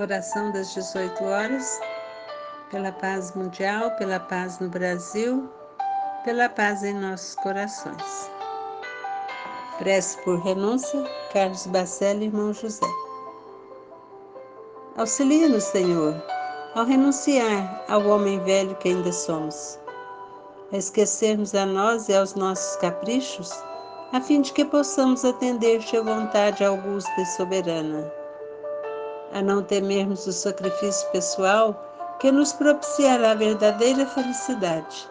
oração das 18 horas, pela paz mundial, pela paz no Brasil, pela paz em nossos corações. Prece por renúncia, Carlos Bacelli, irmão José. Auxilia-nos, Senhor, ao renunciar ao homem velho que ainda somos, a esquecermos a nós e aos nossos caprichos, a fim de que possamos atender-te à vontade augusta e soberana a não temermos o sacrifício pessoal que nos propiciará a verdadeira felicidade,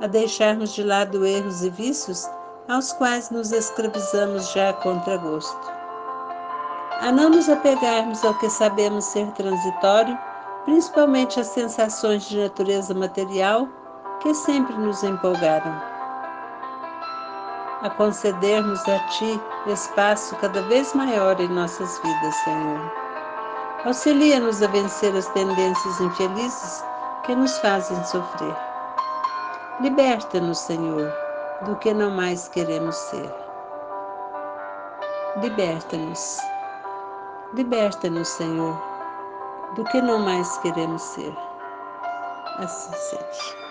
a deixarmos de lado erros e vícios aos quais nos escravizamos já contra gosto, a não nos apegarmos ao que sabemos ser transitório, principalmente as sensações de natureza material que sempre nos empolgaram a concedermos a Ti espaço cada vez maior em nossas vidas, Senhor. Auxilia-nos a vencer as tendências infelizes que nos fazem sofrer. Liberta-nos, Senhor, do que não mais queremos ser. Liberta-nos. Liberta-nos, Senhor, do que não mais queremos ser. Assim seja.